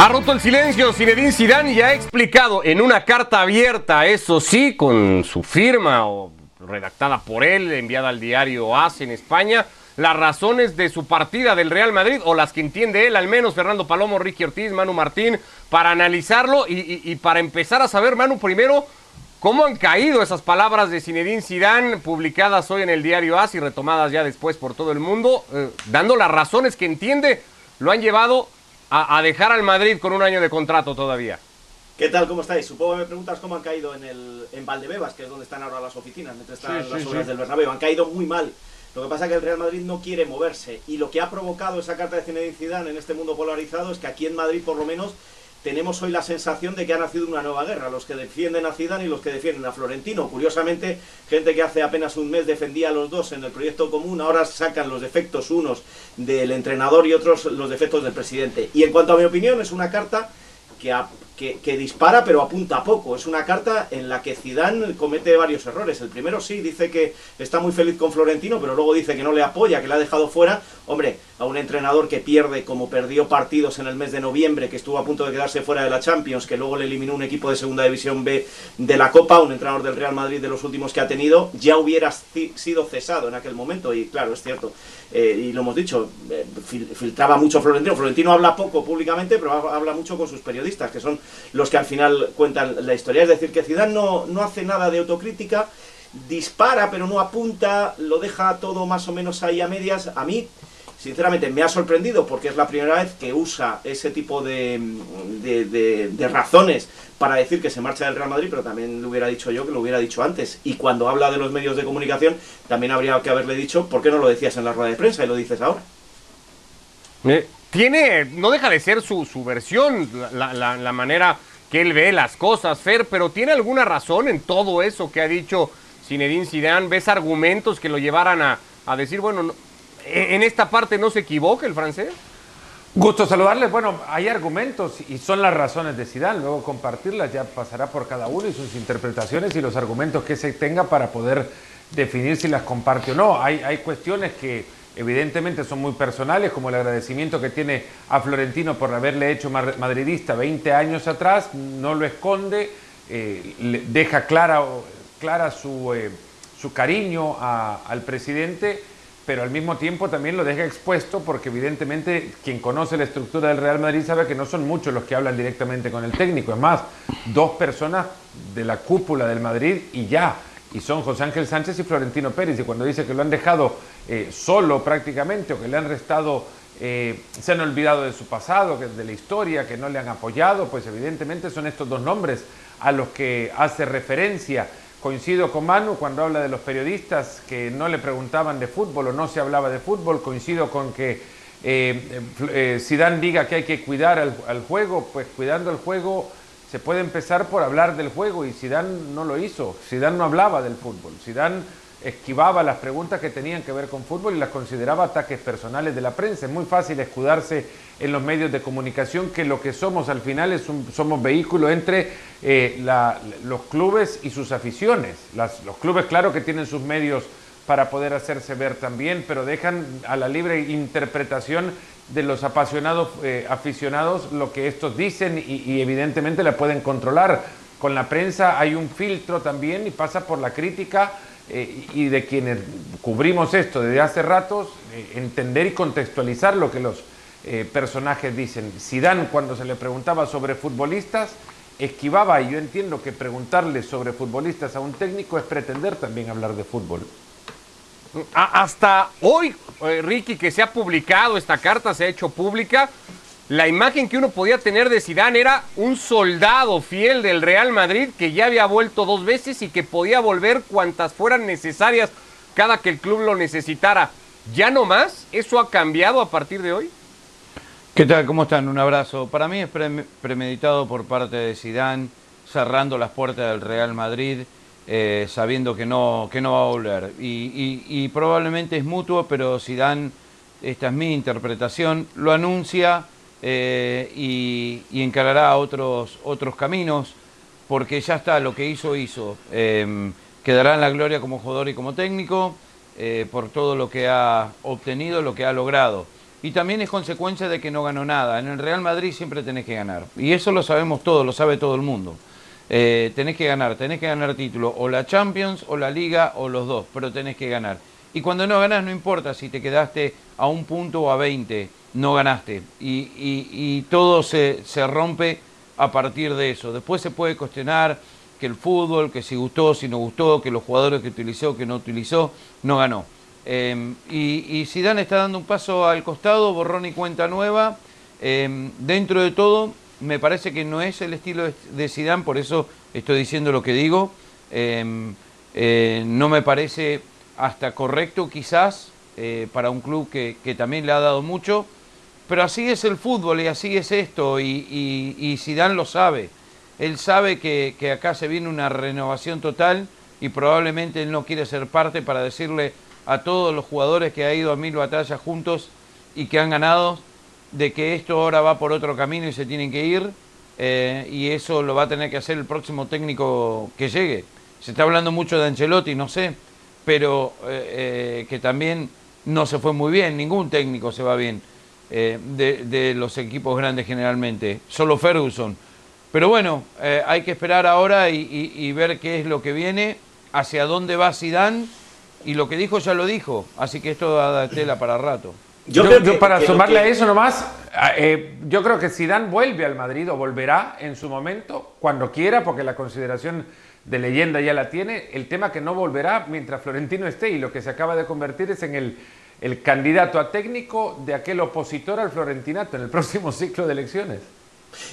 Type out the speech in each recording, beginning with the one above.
Ha roto el silencio Zinedine Zidane y ha explicado en una carta abierta, eso sí, con su firma o redactada por él, enviada al diario AS en España, las razones de su partida del Real Madrid, o las que entiende él, al menos Fernando Palomo, Ricky Ortiz, Manu Martín, para analizarlo y, para empezar a saber, Manu, primero, cómo han caído esas palabras de Zinedine Zidane, publicadas hoy en el diario AS y retomadas ya después por todo el mundo, eh, dando las razones que entiende, lo han llevado a, dejar al Madrid con un año de contrato todavía. ¿Qué tal? ¿Cómo estáis? Supongo que me preguntas cómo han caído en, el, en Valdebebas, que es donde están ahora las oficinas, mientras están las obras del Bernabéu. Han caído muy mal. Lo que pasa es que el Real Madrid no quiere moverse y lo que ha provocado esa carta de Zinedine Zidane en este mundo polarizado es que aquí en Madrid por lo menos tenemos hoy la sensación de que ha nacido una nueva guerra, los que defienden a Zidane y los que defienden a Florentino. Curiosamente, gente que hace apenas un mes defendía a los dos en el proyecto común, ahora sacan los defectos unos del entrenador y otros los defectos del presidente. Y en cuanto a mi opinión, es una carta que, que, dispara pero apunta poco. Es una carta en la que Zidane comete varios errores. El primero sí, dice que está muy feliz con Florentino, pero luego dice que no le apoya, que le ha dejado fuera. Hombre, a un entrenador que pierde como perdió partidos en el mes de noviembre, que estuvo a punto de quedarse fuera de la Champions, que luego le eliminó un equipo de Segunda División B de la Copa, un entrenador del Real Madrid de los últimos que ha tenido, ya hubiera sido cesado en aquel momento. Y claro, es cierto, eh, y lo hemos dicho, eh, filtraba mucho Florentino. Florentino habla poco públicamente, pero habla mucho con sus periodistas, que son los que al final cuentan la historia. Es decir, que Zidane no, no hace nada de autocrítica, dispara pero no apunta, lo deja todo más o menos ahí a medias. A mí sinceramente me ha sorprendido porque es la primera vez que usa ese tipo de, de, razones para decir que se marcha del Real Madrid, pero también le hubiera dicho yo que lo hubiera dicho antes. Y cuando habla de los medios de comunicación, también habría que haberle dicho, ¿por qué no lo decías en la rueda de prensa y lo dices ahora? Tiene, no deja de ser su, su versión, la, manera que él ve las cosas, Fer, pero ¿tiene alguna razón en todo eso que ha dicho Zinedine Zidane? ¿Ves argumentos que lo llevaran a, a decir, bueno, ¿E-, en esta parte no se equivoca el francés. Gusto saludarles. Bueno, hay argumentos y son las razones de Zidane. Luego compartirlas ya pasará por cada uno y sus interpretaciones y los argumentos que se tenga para poder definir si las comparte o no. Hay, hay cuestiones que evidentemente son muy personales, como el agradecimiento que tiene a Florentino por haberle hecho madridista 20 años atrás, no lo esconde, eh, deja clara, clara su, eh, su cariño al presidente pero al mismo tiempo también lo deja expuesto porque evidentemente quien conoce la estructura del Real Madrid sabe que no son muchos los que hablan directamente con el técnico, es más, dos personas de la cúpula del Madrid y ya, y son José Ángel Sánchez y Florentino Pérez, y cuando dice que lo han dejado eh, solo prácticamente o que le han restado, eh, se han olvidado de su pasado, de la historia, que no le han apoyado, pues evidentemente son estos dos nombres a los que hace referencia. Coincido con Manu cuando habla de los periodistas que no le preguntaban de fútbol o no se hablaba de fútbol. Coincido con que eh, eh, Zidane diga que hay que cuidar al, juego, pues cuidando el juego se puede empezar por hablar del juego y Zidane no lo hizo. Zidane no hablaba del fútbol. Zidane esquivaba las preguntas que tenían que ver con fútbol y las consideraba ataques personales de la prensa. Es muy fácil escudarse en los medios de comunicación que lo que somos al final es un, somos vehículo entre eh, los clubes y sus aficiones. los clubes claro que tienen sus medios para poder hacerse ver también, pero dejan a la libre interpretación de los apasionados eh, aficionados lo que estos dicen y, evidentemente la pueden controlar. Con la prensa hay un filtro también y pasa por la crítica eh, y de quienes cubrimos esto desde hace ratos, eh, entender y contextualizar lo que los personajes dicen. Sidán, cuando se le preguntaba sobre futbolistas, esquivaba, y yo entiendo que preguntarle sobre futbolistas a un técnico es pretender también hablar de fútbol. Hasta hoy, Ricky, que se ha publicado esta carta, se ha hecho pública, la imagen que uno podía tener de Zidane era un soldado fiel del Real Madrid que ya había vuelto dos veces y que podía volver cuantas fueran necesarias cada que el club lo necesitara. ¿Ya no más? ¿Eso ha cambiado a partir de hoy? ¿Qué tal? ¿Cómo están? Un abrazo. Para mí es premeditado por parte de Zidane, cerrando las puertas del Real Madrid, eh, sabiendo que no, que no va a volver. Y, y probablemente es mutuo, pero Zidane, esta es mi interpretación, lo anuncia eh, y, encarará otros, otros caminos, porque ya está, lo que hizo, hizo. Em, quedará en la gloria como jugador y como técnico eh, por todo lo que ha obtenido, lo que ha logrado. y también es consecuencia de que no ganó nada. En el Real Madrid siempre tenés que ganar. Y eso lo sabemos todos, lo sabe todo el mundo. Eh, tenés que ganar, tenés que ganar título, o la Champions, o la Liga, o los dos, pero tenés que ganar. Y cuando no ganás, no importa si te quedaste a un punto o a 20, no ganaste. Y, todo se, se rompe a partir de eso. Después se puede cuestionar que el fútbol, que si gustó, si no gustó, que los jugadores que utilizó, que no utilizó, no ganó. Em, y, y Zidane está dando un paso al costado, borrón y cuenta nueva. Em, dentro de todo, me parece que no es el estilo de Zidane, por eso estoy diciendo lo que digo. Em, eh, no me parece hasta correcto quizás eh, para un club que, también le ha dado mucho, pero así es el fútbol y así es esto y, Zidane lo sabe. Él sabe que, que acá se viene una renovación total y probablemente él no quiere ser parte para decirle a todos los jugadores que ha ido a mil batallas juntos y que han ganado, de que esto ahora va por otro camino y se tienen que ir, eh, y eso lo va a tener que hacer el próximo técnico que llegue. Se está hablando mucho de Ancelotti, no sé, pero eh, eh, que también no se fue muy bien, ningún técnico se va bien de, los equipos grandes generalmente, solo Ferguson. Pero bueno, hay que esperar ahora y, y ver qué es lo que viene, hacia dónde va Zidane y lo que dijo ya lo dijo, así que esto da tela para rato. Yo, creo para sumarle a eso nomás, eh, yo creo que Zidane vuelve al Madrid o volverá en su momento, cuando quiera, porque la consideración de leyenda ya la tiene. El tema que no volverá mientras Florentino esté y lo que se acaba de convertir es en el, el candidato a técnico de aquel opositor al Florentinato en el próximo ciclo de elecciones.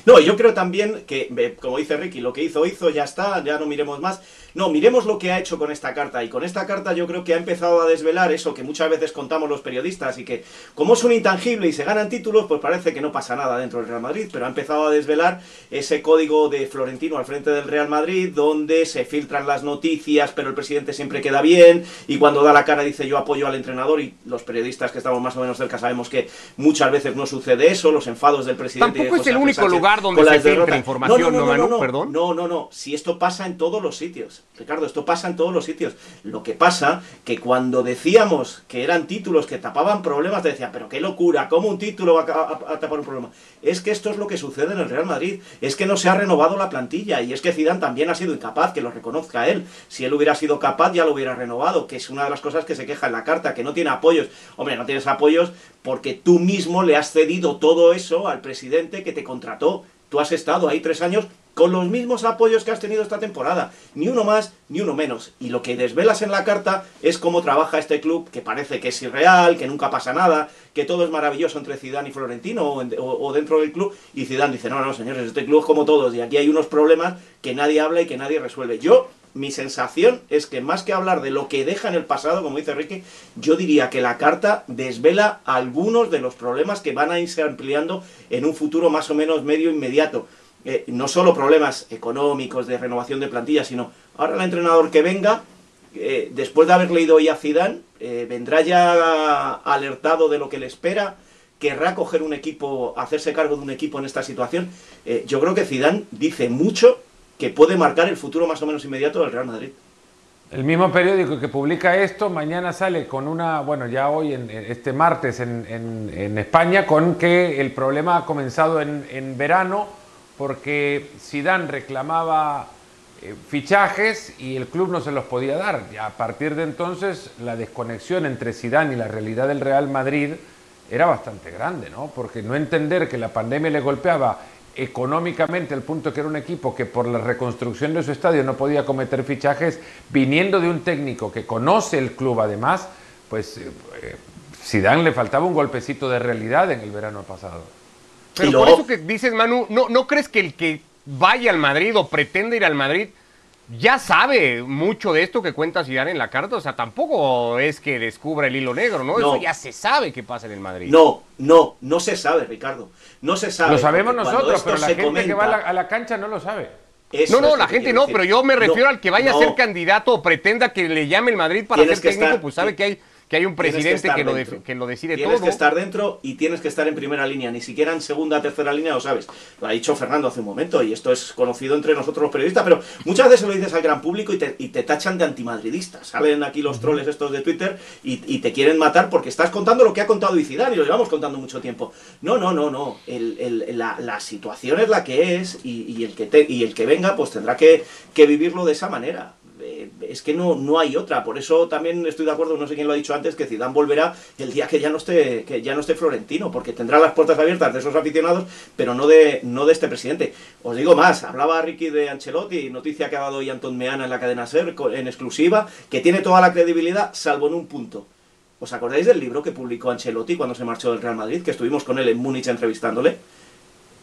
No, yo creo también que, como dice Ricky, lo que hizo, hizo, ya está, ya no miremos más. No, miremos lo que ha hecho con esta carta. Y con esta carta yo creo que ha empezado a desvelar eso que muchas veces contamos los periodistas y que como es un intangible y se ganan títulos, pues parece que no pasa nada dentro del Real Madrid. Pero ha empezado a desvelar ese código de Florentino al frente del Real Madrid, donde se filtran las noticias, pero el presidente siempre queda bien. Y cuando da la cara dice yo apoyo al entrenador. Y los periodistas que estamos más o menos cerca sabemos que muchas veces no sucede eso. Los enfados del presidente. Tampoco es el único lugar donde se filtra información, no, no, no, no, perdón. No, no, no. Si esto pasa en todos los sitios. Ricardo, esto pasa en todos los sitios. Lo que pasa que cuando decíamos que eran títulos que tapaban problemas, te decía, pero qué locura, ¿cómo un título va a, tapar un problema? Es que esto es lo que sucede en el Real Madrid, es que no se ha renovado la plantilla y es que Zidane también ha sido incapaz, que lo reconozca él. Si él hubiera sido capaz ya lo hubiera renovado, que es una de las cosas que se queja en la carta, que no tiene apoyos. Hombre, no tienes apoyos porque tú mismo le has cedido todo eso al presidente que te contrató. Tú has estado ahí tres años con los mismos apoyos que has tenido esta temporada, ni uno más ni uno menos. Y lo que desvelas en la carta es cómo trabaja este club, que parece que es irreal, que nunca pasa nada, que todo es maravilloso entre Zidane y Florentino o, dentro del club. Y Zidane dice, no, no, señores, este club es como todos y aquí hay unos problemas que nadie habla y que nadie resuelve. Yo, mi sensación es que más que hablar de lo que deja en el pasado, como dice Ricky, yo diría que la carta desvela algunos de los problemas que van a irse ampliando en un futuro más o menos medio inmediato. Eh, no solo problemas económicos de renovación de plantilla, sino ahora el entrenador que venga, eh, después de haber leído ya a Zidane, eh, vendrá ya alertado de lo que le espera, querrá coger un equipo, hacerse cargo de un equipo en esta situación. yo creo que Zidane dice mucho que puede marcar el futuro más o menos inmediato del Real Madrid. El mismo periódico que publica esto mañana sale con una, bueno, ya hoy, en, este martes en, en, España, con que el problema ha comenzado en verano porque Zidane reclamaba eh, fichajes y el club no se los podía dar. A partir de entonces la desconexión entre Zidane y la realidad del Real Madrid era bastante grande, ¿no? Porque no entender que la pandemia le golpeaba económicamente al punto que era un equipo que por la reconstrucción de su estadio no podía cometer fichajes, viniendo de un técnico que conoce el club además, pues eh, eh, Zidane le faltaba un golpecito de realidad en el verano pasado. Pero por eso que dices, Manu, ¿no, ¿no crees que el que vaya al Madrid o pretende ir al Madrid ya sabe mucho de esto que cuenta Zidane en la carta? O sea, tampoco es que descubra el hilo negro, ¿no? Eso ya se sabe que pasa en el Madrid. No, no, no se sabe, Ricardo. No se sabe. Lo sabemos nosotros, pero la gente que va a la, cancha no lo sabe. no, no, la gente no, pero yo me refiero al que vaya a ser candidato o pretenda que le llame el Madrid para ser técnico, pues sabe que hay que hay un presidente que, lo, que lo, decide todo. Tienes que estar dentro y tienes que estar en primera línea, ni siquiera en segunda, tercera línea, lo sabes. Lo ha dicho Fernando hace un momento y esto es conocido entre nosotros los periodistas, pero muchas veces lo dices al gran público y te, y te tachan de antimadridista. Salen aquí los troles estos de Twitter y, y, te quieren matar porque estás contando lo que ha contado Icidar y lo llevamos contando mucho tiempo. No, no, no, no. El, el, la, la, situación es la que es y, y el, que te, y el que venga pues tendrá que, que vivirlo de esa manera. Es que no, no hay otra. Por eso también estoy de acuerdo, no sé quién lo ha dicho antes, que Zidane volverá el día que ya no esté, que ya no esté Florentino, porque tendrá las puertas abiertas de esos aficionados, pero no de, no de este presidente. Os digo más, hablaba Ricky de Ancelotti, noticia que ha dado hoy Anton Meana en la cadena SER, en exclusiva, que tiene toda la credibilidad, salvo en un punto. ¿Os acordáis del libro que publicó Ancelotti cuando se marchó del Real Madrid? Que estuvimos con él en Múnich entrevistándole.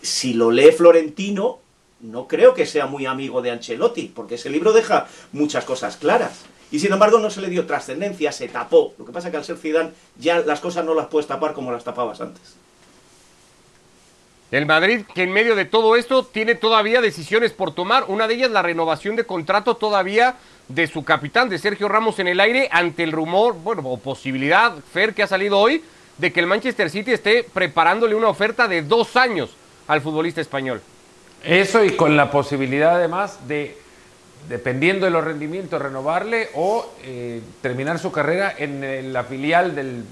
Si lo lee Florentino, no creo que sea muy amigo de Ancelotti, porque ese libro deja muchas cosas claras. Y sin embargo no se le dio trascendencia, se tapó. Lo que pasa es que al ser Zidane ya las cosas no las puedes tapar como las tapabas antes. El Madrid, que en medio de todo esto tiene todavía decisiones por tomar. Una de ellas, la renovación de contrato todavía de su capitán, de Sergio Ramos, en el aire, ante el rumor, bueno, o posibilidad, Fer, que ha salido hoy, de que el Manchester City esté preparándole una oferta de dos años al futbolista español. Eso y con la posibilidad además de, dependiendo de los rendimientos, renovarle o eh, terminar su carrera en la filial del,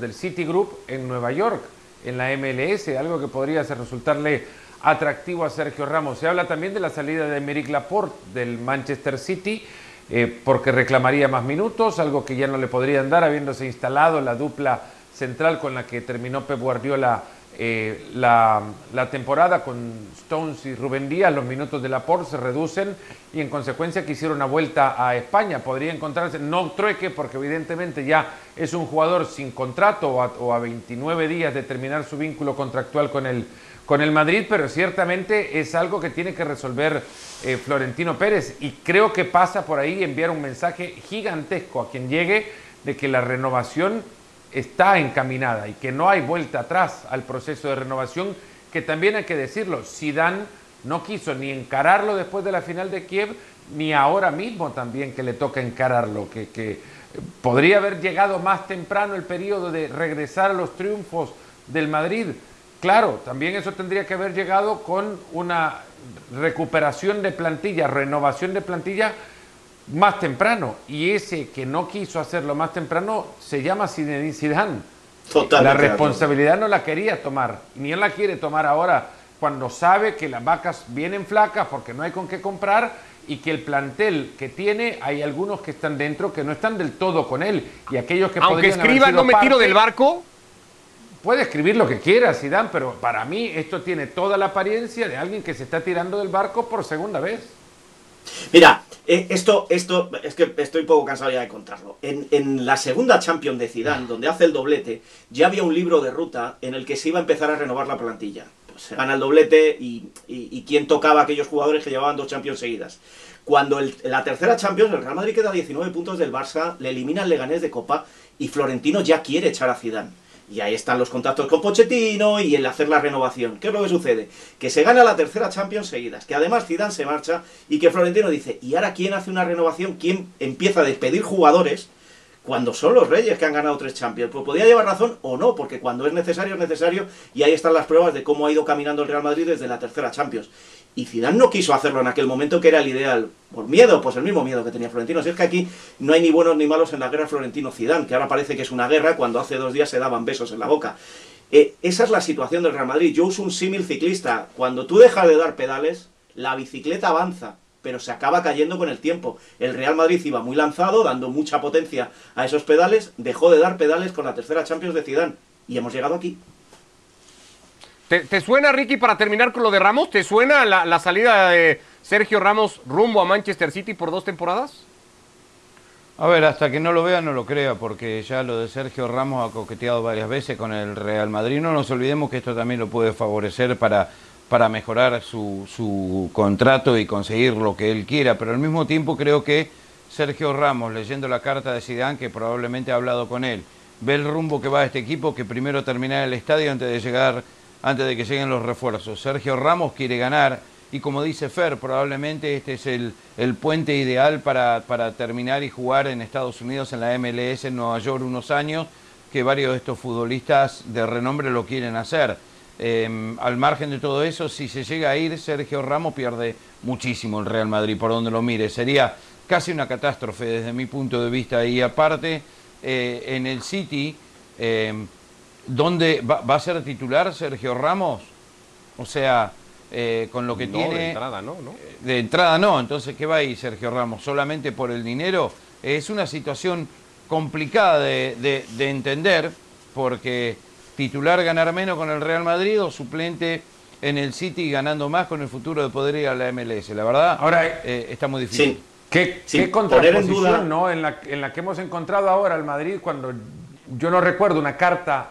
del Citigroup en Nueva York, en la MLS, algo que podría resultarle atractivo a Sergio Ramos. Se habla también de la salida de Meric Laporte del Manchester City, eh, porque reclamaría más minutos, algo que ya no le podrían dar, habiéndose instalado la dupla central con la que terminó Pep Guardiola eh, la, temporada con Stones y Rubén Díaz, los minutos de Laporte se reducen y en consecuencia quisiera una vuelta a España. Podría encontrarse, no trueque, porque evidentemente ya es un jugador sin contrato o a, 29 días de terminar su vínculo contractual con el, con el Madrid, pero ciertamente es algo que tiene que resolver eh, Florentino Pérez y creo que pasa por ahí enviar un mensaje gigantesco a quien llegue de que la renovación está encaminada y que no hay vuelta atrás al proceso de renovación, que también hay que decirlo, Zidane no quiso ni encararlo después de la final de Kiev, ni ahora mismo también que le toca encararlo, que, que podría haber llegado más temprano el periodo de regresar a los triunfos del Madrid. Claro, también eso tendría que haber llegado con una recuperación de plantilla, renovación de plantilla más temprano. Y ese que no quiso hacerlo más temprano se llama Zinedine Zidane. la responsabilidad no la quería tomar, ni él la quiere tomar ahora cuando sabe que las vacas vienen flacas porque no hay con qué comprar y que el plantel que tiene hay algunos que están dentro que no están del todo con él y aquellos que aunque escriba no me tiro del barco puede escribir lo que quiera Zidane pero para mí esto tiene toda la apariencia de alguien que se está tirando del barco por segunda vez Mira, eh, esto, esto, es que estoy poco cansado ya de contarlo. En, la segunda Champions de Zidane, donde hace el doblete, ya había un libro de ruta en el que se iba a empezar a renovar la plantilla. Pues se gana el doblete y, quién tocaba aquellos jugadores que llevaban dos Champions seguidas. Cuando la tercera Champions, el Real Madrid queda a 19 puntos del Barça, le elimina el Leganés de Copa y Florentino ya quiere echar a Zidane. Y ahí están los contactos con Pochettino y el hacer la renovación. ¿Qué es lo que sucede? Que se gana la tercera Champions seguidas, que además Zidane se marcha y que Florentino dice, ¿y ahora quién hace una renovación? ¿Quién empieza a despedir jugadores? Cuando son los Reyes que han ganado tres Champions. Pues podría llevar razón o no, porque cuando es necesario, es necesario, y ahí están las pruebas de cómo ha ido caminando el Real Madrid desde la tercera Champions. Y Zidane no quiso hacerlo en aquel momento que era el ideal. ¿Por miedo? Pues el mismo miedo que tenía Florentino. Si es que aquí no hay ni buenos ni malos en la guerra Florentino-Zidane, que ahora parece que es una guerra cuando hace dos días se daban besos en la boca. Eh, esa es la situación del Real Madrid. Yo uso un símil ciclista. Cuando tú dejas de dar pedales, la bicicleta avanza, pero se acaba cayendo con el tiempo. El Real Madrid iba muy lanzado, dando mucha potencia a esos pedales, dejó de dar pedales con la tercera Champions de Zidane. Y hemos llegado aquí. ¿Te, suena, Ricky, para terminar con lo de Ramos? ¿Te suena la, salida de Sergio Ramos rumbo a Manchester City por dos temporadas? A ver, hasta que no lo vea no lo crea, porque ya lo de Sergio Ramos ha coqueteado varias veces con el Real Madrid. No nos olvidemos que esto también lo puede favorecer para, para mejorar su, su contrato y conseguir lo que él quiera, pero al mismo tiempo creo que Sergio Ramos, leyendo la carta de Zidane, que probablemente ha hablado con él, ve el rumbo que va a este equipo, que primero terminar el estadio antes de llegar antes de que lleguen los refuerzos. Sergio Ramos quiere ganar y como dice Fer, probablemente este es el, el puente ideal para, para, terminar y jugar en Estados Unidos en la MLS en Nueva York unos años, que varios de estos futbolistas de renombre lo quieren hacer. Eh, al margen de todo eso, si se llega a ir, Sergio Ramos pierde muchísimo el Real Madrid, por donde lo mire. Sería casi una catástrofe desde mi punto de vista. Y aparte, eh, en el City, eh, ¿dónde va, va, a ser titular Sergio Ramos? O sea, eh, con lo que no, tiene... De entrada no, ¿no? De entrada no, entonces ¿qué va ahí Sergio Ramos? ¿Solamente por el dinero? Es una situación complicada de, de, de entender porque titular ganar menos con el Real Madrid o suplente en el City ganando más con el futuro de poder ir a la MLS. La verdad, ahora eh, está muy difícil. Sí. ¿Qué, Sí, qué en contraposición duda- ¿no? en, la, en la que hemos encontrado ahora al Madrid cuando yo no recuerdo una carta,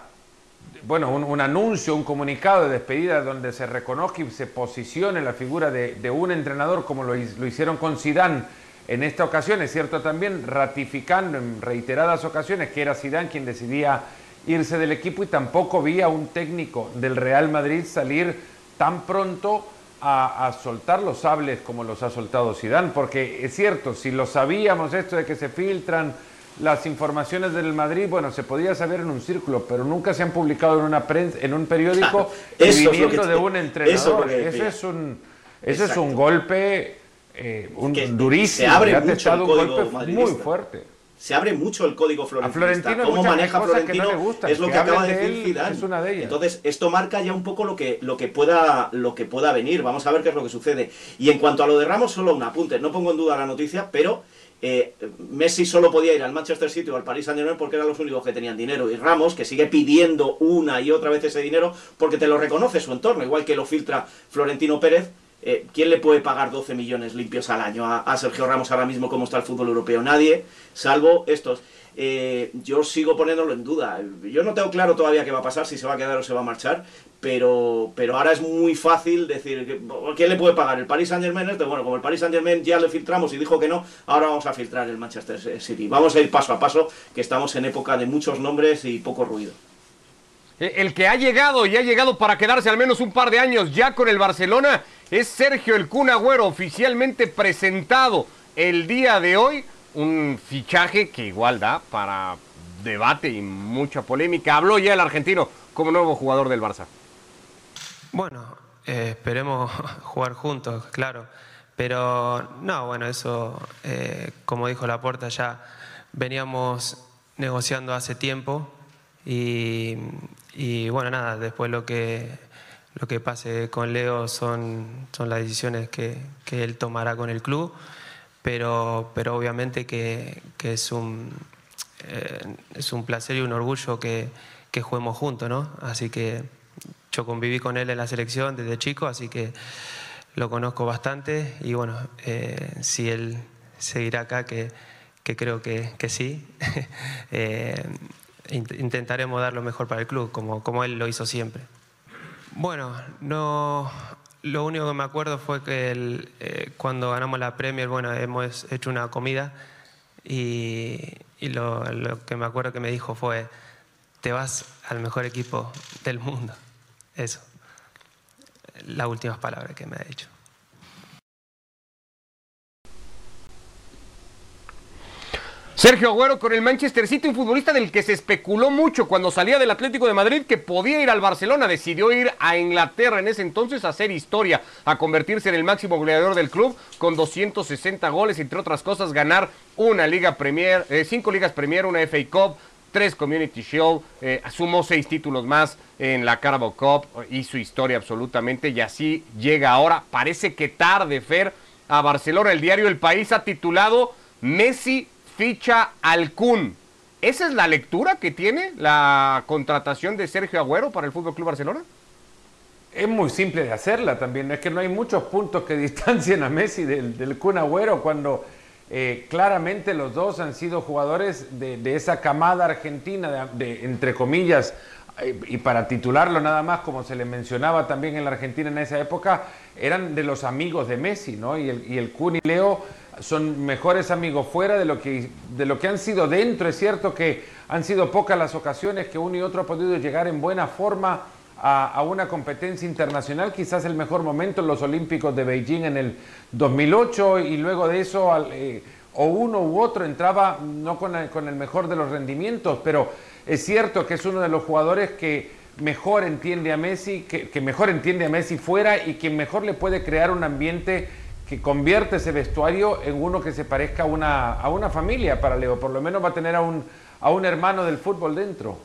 bueno, un, un anuncio, un comunicado de despedida donde se reconozca y se posicione la figura de, un entrenador como lo, hi- lo hicieron con Sidán en esta ocasión, es cierto también ratificando en reiteradas ocasiones que era Sidán quien decidía irse del equipo y tampoco vi a un técnico del Real Madrid salir tan pronto a, a soltar los sables como los ha soltado Zidane, porque es cierto, si lo sabíamos esto de que se filtran las informaciones del Madrid, bueno, se podía saber en un círculo, pero nunca se han publicado en una prensa, en un periódico Claro, y viniendo de un entrenador. es lo que Eso decía. es un, eso es un golpe eh, un, que durísimo, se abre mucho el un código golpe muy fuerte. se abre mucho el código florentino. Florentino hay Cómo maneja Florentino no es lo que que, acaba de de decir Zidane. es una de ellas. Entonces, esto marca ya un poco lo que, lo que pueda lo que pueda venir. Vamos a ver qué es lo que sucede. Y en cuanto a lo de Ramos, solo un apunte. No pongo en duda la noticia, pero eh, Messi solo podía ir al Manchester City o al Paris Saint Germain porque eran los únicos que tenían dinero. Y Ramos, que sigue pidiendo una y otra vez ese dinero porque te lo reconoce su entorno, igual que lo filtra Florentino Pérez. Eh, ¿Quién le puede pagar 12 millones limpios al año a, a Sergio Ramos ahora mismo como está el fútbol europeo? Nadie, salvo estos. Eh, yo sigo poniéndolo en duda. Yo no tengo claro todavía qué va a pasar, si se va a quedar o se va a marchar, pero, pero ahora es muy fácil decir, ¿quién le puede pagar? ¿El Paris Saint Germain? Este? Bueno, como el Paris Saint Germain ya le filtramos y dijo que no, ahora vamos a filtrar el Manchester City. Vamos a ir paso a paso, que estamos en época de muchos nombres y poco ruido. Eh, El que ha llegado y ha llegado para quedarse al menos un par de años ya con el Barcelona es Sergio El Kun Agüero, oficialmente presentado el día de hoy. Un fichaje que igual da para debate y mucha polémica. Habló ya el argentino como nuevo jugador del Barça. Bueno, eh, esperemos jugar juntos, claro. Pero no, bueno, eso, eh, como dijo Laporta, ya veníamos negociando hace tiempo y, y, bueno, nada, después lo que, lo que pase con Leo son, son las decisiones que, que él tomará con el club, pero, pero obviamente que, que es, un, eh, es un placer y un orgullo que, que juguemos juntos, ¿no? Así que yo conviví con él en la selección desde chico, así que lo conozco bastante y bueno, eh, si él seguirá acá, que, que creo que, que sí, eh, int- intentaremos dar lo mejor para el club, como, como él lo hizo siempre. Bueno, no, lo único que me acuerdo fue que el, eh, cuando ganamos la Premier, bueno, hemos hecho una comida y, y lo, lo que me acuerdo que me dijo fue, te vas al mejor equipo del mundo. Eso. Las últimas palabras que me ha dicho. Sergio Agüero con el Manchester City, un futbolista del que se especuló mucho cuando salía del Atlético de Madrid que podía ir al Barcelona, decidió ir a Inglaterra en ese entonces a hacer historia, a convertirse en el máximo goleador del club con 260 goles, entre otras cosas ganar una Liga Premier, eh, cinco Ligas Premier, una FA Cup, tres Community Shield, eh, sumó seis títulos más en la Carabao Cup, hizo historia absolutamente y así llega ahora, parece que tarde Fer, a Barcelona. El diario El País ha titulado Messi ficha al Kun. ¿Esa es la lectura que tiene la contratación de Sergio Agüero para el Fútbol Club Barcelona? Es muy simple de hacerla también. Es que no hay muchos puntos que distancien a Messi del, del Kun Agüero cuando eh, claramente los dos han sido jugadores de, esa camada argentina, de, entre comillas, y para titularlo nada más, como se le mencionaba también en la Argentina en esa época, eran de los amigos de Messi, ¿no? Y el, y el Kun y Leo son mejores amigos fuera de lo, que, de lo que han sido dentro. Es cierto que han sido pocas las ocasiones que uno y otro ha podido llegar en buena forma a, una competencia internacional, quizás el mejor momento en los Olímpicos de Beijing en el 2008 y luego de eso eh, o uno u otro entraba no con el, mejor de los rendimientos, pero es cierto que es uno de los jugadores que mejor entiende a Messi, que, que mejor entiende a Messi fuera y que mejor le puede crear un ambiente que convierte ese vestuario en uno que se parezca a una, a una familia para Leo. Por lo menos va a tener a un, a un hermano del fútbol dentro.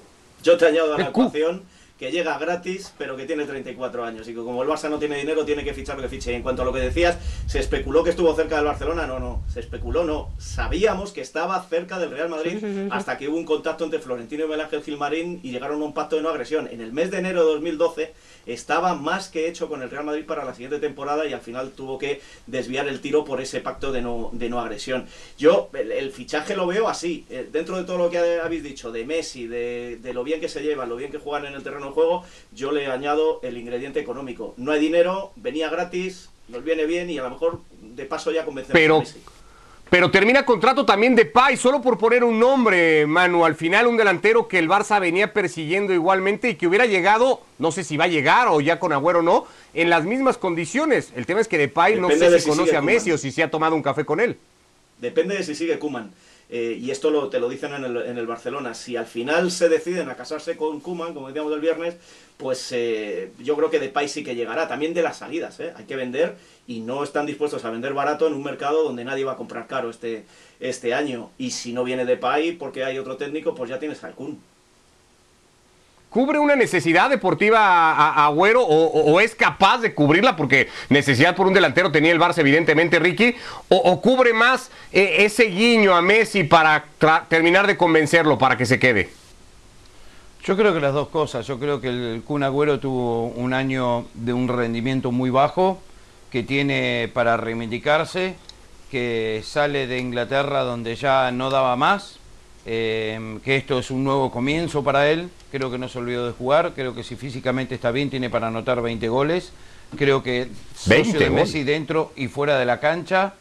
Yo te añado a la ecuación que llega gratis, pero que tiene 34 años y que como el Barça no tiene dinero, tiene que fichar lo que fiche. Y en cuanto a lo que decías, ¿se especuló que estuvo cerca del Barcelona? No, no, se especuló, no. Sabíamos que estaba cerca del Real Madrid hasta que hubo un contacto entre Florentino y Miguel Ángel Gilmarín y llegaron a un pacto de no agresión. En el mes de enero de 2012 estaba más que hecho con el Real Madrid para la siguiente temporada y al final tuvo que desviar el tiro por ese pacto de no, de no agresión. Yo el, fichaje lo veo así, eh, dentro de todo lo que habéis dicho, de Messi, de, de lo bien que se llevan, lo bien que juegan en el terreno juego, yo le añado el ingrediente económico. No hay dinero, venía gratis, nos viene bien y a lo mejor de paso ya convencemos pero, Pero termina contrato también de Pay, solo por poner un nombre, Manu. Al final un delantero que el Barça venía persiguiendo igualmente y que hubiera llegado, no sé si va a llegar o ya con Agüero no, en las mismas condiciones. El tema es que Depay no sé si, conoce a Messi o si se ha tomado un café con él. Depende de si sigue Kuman. Eh, y esto lo, te lo dicen en el, en el, Barcelona, si al final se deciden a casarse con Kuman, como decíamos el viernes, pues eh, yo creo que Depay sí que llegará, también de las salidas, ¿eh? hay que vender y no están dispuestos a vender barato en un mercado donde nadie va a comprar caro este, este año, y si no viene Depay porque hay otro técnico, pues ya tienes al Kun cubre una necesidad deportiva a, Agüero o, es capaz de cubrirla porque necesidad por un delantero tenía el Barça evidentemente Ricky o, cubre más eh, ese guiño a Messi para terminar de convencerlo para que se quede yo creo que las dos cosas. Yo creo que el Kun Agüero tuvo un año de un rendimiento muy bajo que tiene para reivindicarse que sale de Inglaterra donde ya no daba más eh, que esto es un nuevo comienzo para él, creo que no se olvidó de jugar, creo que si físicamente está bien tiene para anotar 20 goles, creo que socio de Messi dentro y fuera de la cancha,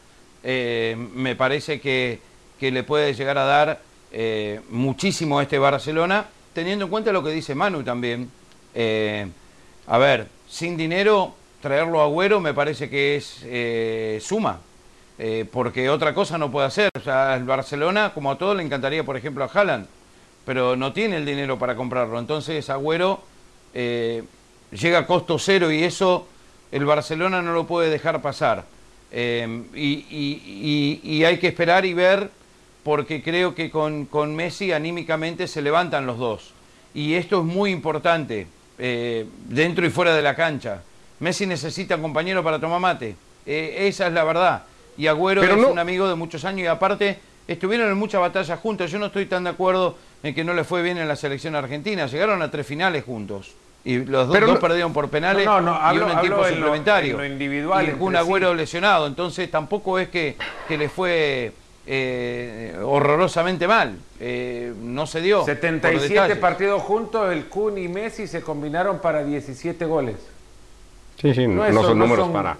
eh, me parece que, le puede llegar a dar eh, muchísimo a este Barcelona, teniendo en cuenta lo que dice Manu también. a ver, sin dinero, traerlo a Agüero me parece que es suma, eh, porque otra cosa no puede hacer. O sea, el Barcelona, como a todos, le encantaría, por ejemplo, a Haaland, pero no tiene el dinero para comprarlo. Entonces, Agüero eh, llega a costo cero y eso el Barcelona no lo puede dejar pasar. Eh, y, hay que esperar y ver, porque creo que con, Messi anímicamente se levantan los dos. Y esto es muy importante, dentro y fuera de la cancha. Messi necesita compañero para tomar mate. esa es la verdad y Agüero es un amigo de muchos años y aparte estuvieron en muchas batallas juntos. Yo no estoy tan de acuerdo en que no le fue bien en la selección argentina. Llegaron a tres finales juntos. Y los dos, perdieron por penales y uno en tiempo suplementario. individual. Y un Agüero lesionado. Entonces tampoco es que, que le fue eh, horrorosamente mal. Eh, no se dio. 77 partidos juntos, el Kun y Messi se combinaron para 17 goles. Sí, sí, no, son números para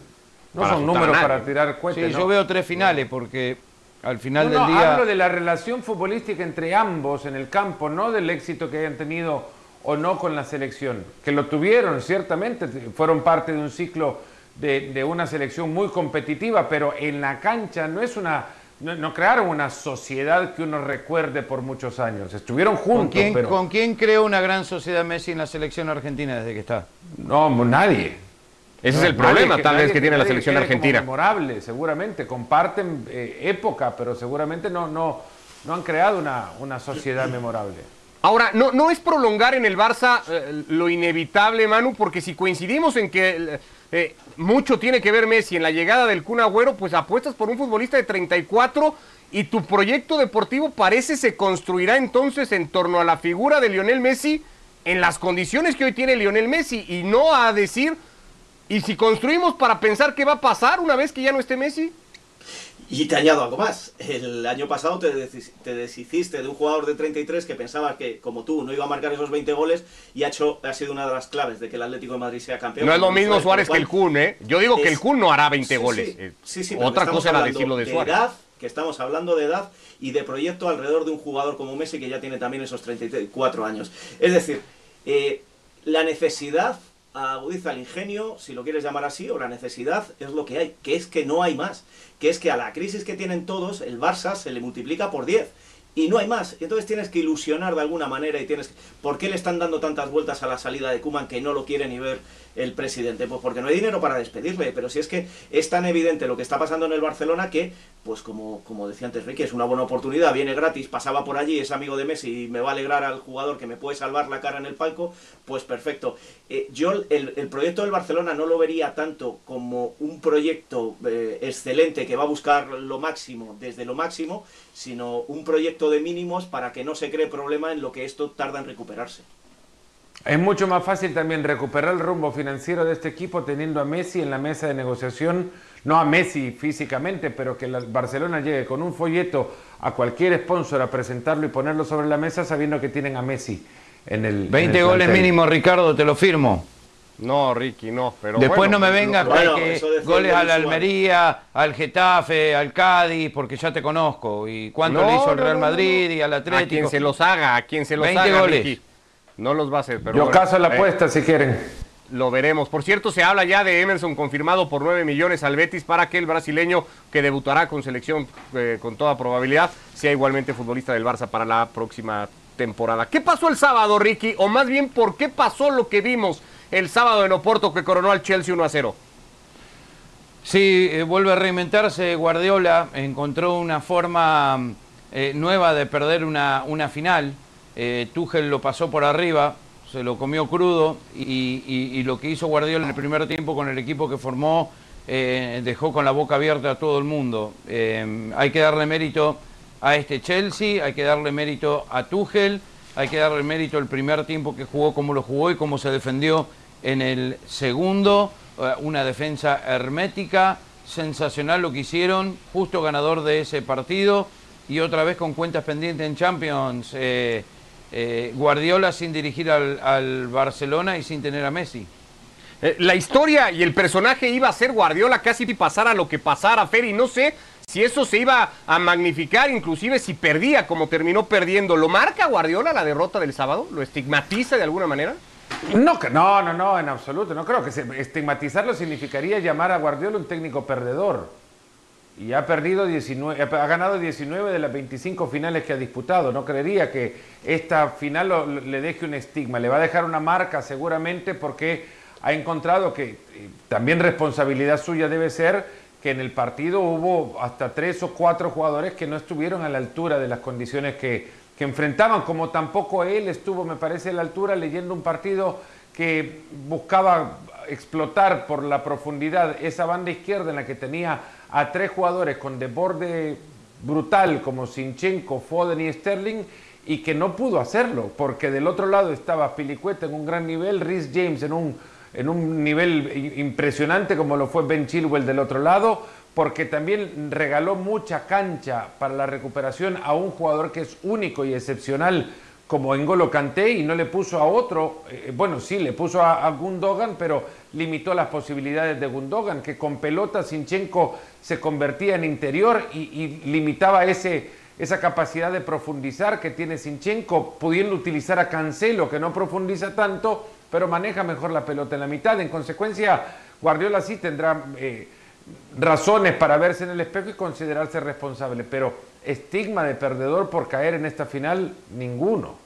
no son números para tirar cohetes. Sí, yo veo tres finales porque al final del día. Hablo de la relación futbolística entre ambos en el campo, no del éxito que hayan tenido o no con la selección. Que lo tuvieron, ciertamente, fueron parte de un ciclo de, una selección muy competitiva, pero en la cancha no es una. No, crearon una sociedad que uno recuerde por muchos años. Estuvieron juntos. ¿Con quién, pero... ¿Con quién creó una gran sociedad Messi en la selección argentina desde que está? No, nadie. Ese es el problema, tal vez, que tiene la selección argentina. memorable, seguramente. Comparten eh, época, pero seguramente no, no, no han creado una, una sociedad memorable. Ahora, no, no es prolongar en el Barça eh, lo inevitable, Manu, porque si coincidimos en que eh, mucho tiene que ver Messi en la llegada del Kun Agüero, pues apuestas por un futbolista de 34 y tu proyecto deportivo parece se construirá entonces en torno a la figura de Lionel Messi en las condiciones que hoy tiene Lionel Messi y no a decir ¿Y si construimos para pensar qué va a pasar una vez que ya no esté Messi? Y te añado algo más. El año pasado te, deshiciste de un jugador de 33 que pensaba que, como tú, no iba a marcar esos 20 goles y ha, hecho, ha sido una de las claves de que el Atlético de Madrid sea campeón. No es lo mismo Suárez que el Kun, ¿eh? Yo digo que el Kun no hará 20 goles. Sí, sí, Otra cosa era decirlo de, Suárez. edad, que estamos hablando de edad y de proyecto alrededor de un jugador como Messi que ya tiene también esos 34 años. Es decir, eh, la necesidad agudiza el ingenio, si lo quieres llamar así, o la necesidad es lo que hay, que es que no hay más, que es que a la crisis que tienen todos, el Barça se le multiplica por 10 y no hay más. Entonces tienes que ilusionar de alguna manera y tienes... ¿Por qué le están dando tantas vueltas a la salida de Kuman que no lo quiere ni ver el presidente? Pues porque no hay dinero para despedirle, pero si es que es tan evidente lo que está pasando en el Barcelona que, pues como, como decía antes Ricky, es una buena oportunidad, viene gratis, pasaba por allí, es amigo de Messi y me va a alegrar al jugador que me puede salvar la cara en el palco, pues perfecto. Eh, yo el, el, proyecto del Barcelona no lo vería tanto como un proyecto eh, excelente que va a buscar lo máximo desde lo máximo, sino un proyecto de mínimos para que no se cree problema en lo que esto tarda en recuperarse. Es mucho más fácil también recuperar el rumbo financiero de este equipo teniendo a Messi en la mesa de negociación, no a Messi físicamente, pero que la Barcelona llegue con un folleto a cualquier sponsor a presentarlo y ponerlo sobre la mesa sabiendo que tienen a Messi en el 20 en el goles plantel. mínimo, Ricardo, te lo firmo. No, Ricky, no. Pero Después bueno, no me vengas bueno, con que goles a Suárez. Almería, al Getafe, al Cádiz, porque ya te conozco. ¿Y cuánto No, le hizo el no, Real no, no, Madrid y al A Atlético? quien se los haga, a quien se los 20 haga, goles. Ricky. No los va a hacer, pero Yo bueno, caso la eh, apuesta si quieren. Lo veremos. Por cierto, se habla ya de Emerson confirmado por 9 millones al Betis para que el brasileño que debutará con selección eh, con toda probabilidad sea igualmente futbolista del Barça para la próxima temporada. ¿Qué pasó el sábado, Ricky? O más bien, ¿por qué pasó lo que vimos el sábado en Oporto que coronó al Chelsea 1 a 0? Sí, eh, vuelve a reinventarse Guardiola, encontró una forma eh, nueva de perder una, una final. Eh, Tuchel lo pasó por arriba, se lo comió crudo y, lo que hizo Guardiola en el primer tiempo con el equipo que formó eh, dejó con la boca abierta a todo el mundo. Eh, hay que darle mérito a este Chelsea, hay que darle mérito a Tuchel, hay que darle mérito al primer tiempo que jugó, cómo lo jugó y cómo se defendió en el segundo. Eh, Una defensa hermética, sensacional lo que hicieron, justo ganador de ese partido y otra vez con cuentas pendientes en Champions. Eh, Guardiola sin dirigir al, al Barcelona y sin tener a Messi. Eh, la historia y el personaje iba a ser Guardiola casi pasara lo que pasara, Fer, y no sé si eso se iba a magnificar, inclusive si perdía como terminó perdiendo. ¿Lo marca Guardiola la derrota del sábado? ¿Lo estigmatiza de alguna manera? No, no, no, no, en absoluto. No creo que se- estigmatizarlo significaría llamar a Guardiola un técnico perdedor. Y ha perdido 19, ha ganado 19 de las 25 finales que ha disputado. No creería que esta final le deje un estigma. Le va a dejar una marca seguramente porque ha encontrado que eh, también responsabilidad suya debe ser que en el partido hubo hasta tres o cuatro jugadores que no estuvieron a la altura de las condiciones que, que enfrentaban, como tampoco él estuvo, me parece, a la altura leyendo un partido que buscaba explotar por la profundidad esa banda izquierda en la que tenía a tres jugadores con desborde brutal como Sinchenko, Foden y Sterling y que no pudo hacerlo porque del otro lado estaba Pilicueta en un gran nivel, Rhys James en un, en un nivel impresionante como lo fue Ben Chilwell del otro lado porque también regaló mucha cancha para la recuperación a un jugador que es único y excepcional como Engolo Kanté y no le puso a otro, eh, bueno, sí, le puso a, Gundogan, pero limitó las posibilidades de Gundogan, que con pelota Sinchenko se convertía en interior y, y limitaba ese, esa capacidad de profundizar que tiene Sinchenko, pudiendo utilizar a Cancelo, que no profundiza tanto, pero maneja mejor la pelota en la mitad. En consecuencia, Guardiola sí tendrá eh, razones para verse en el espejo y considerarse responsable, pero estigma de perdedor por caer en esta final, ninguno.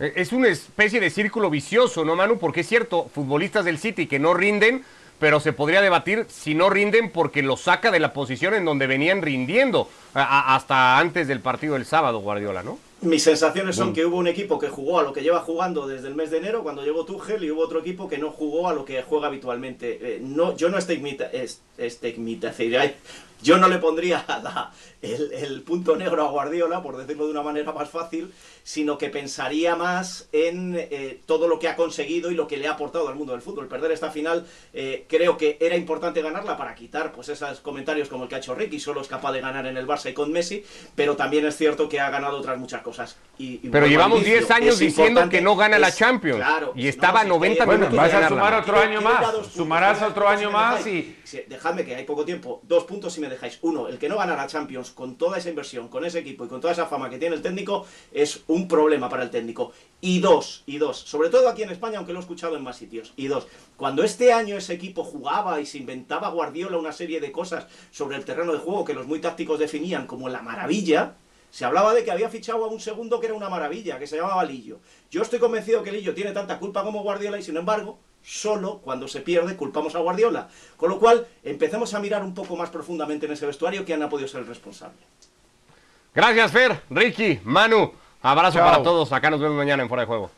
Eh, Es una especie de círculo vicioso, ¿no, Manu? Porque es cierto, futbolistas del City que no rinden, pero se podría debatir si no rinden porque los saca de la posición en donde venían rindiendo a- a- hasta antes del partido del sábado, Guardiola, ¿no? Mis sensaciones son que hubo un equipo que jugó a lo que lleva jugando desde el mes de enero, cuando llegó Tuchel, y hubo otro equipo que no jugó a lo que juega habitualmente. Eh, no, yo no estigmita, es- estigmatizaría- yo no le pondría el punto negro a Guardiola, por decirlo de una manera más fácil, sino que pensaría más en eh, todo lo que ha conseguido y lo que le ha aportado al mundo del fútbol. Perder esta final, eh, creo que era importante ganarla para quitar pues esos comentarios como el que ha hecho Ricky, solo es capaz de ganar en el Barça y con Messi, pero también es cierto que ha ganado otras muchas cosas. Y, y Pero llevamos inicio, 10 años diciendo que no gana la Champions. claro, y no, estaba si 90 es que- Bueno, minutos vas a sumar otro año a más, sumarás Una otro año más y... Dejadme que hay poco tiempo, dos puntos si me dejáis. Uno, el que no ganara Champions con toda esa inversión, con ese equipo y con toda esa fama que tiene el técnico, es un problema para el técnico. Y dos, y dos, sobre todo aquí en España, aunque lo he escuchado en más sitios. Y dos, cuando este año ese equipo jugaba y se inventaba Guardiola una serie de cosas sobre el terreno de juego que los muy tácticos definían como la maravilla, se hablaba de que había fichado a un segundo que era una maravilla, que se llamaba Lillo. Yo estoy convencido que Lillo tiene tanta culpa como Guardiola y sin embargo, solo cuando se pierde culpamos a Guardiola. Con lo cual, empecemos a mirar un poco más profundamente en ese vestuario quién ha podido ser el responsable. Gracias, Fer, Ricky, Manu. Abrazo Chao. para todos. Acá nos vemos mañana en Fuera de Juego.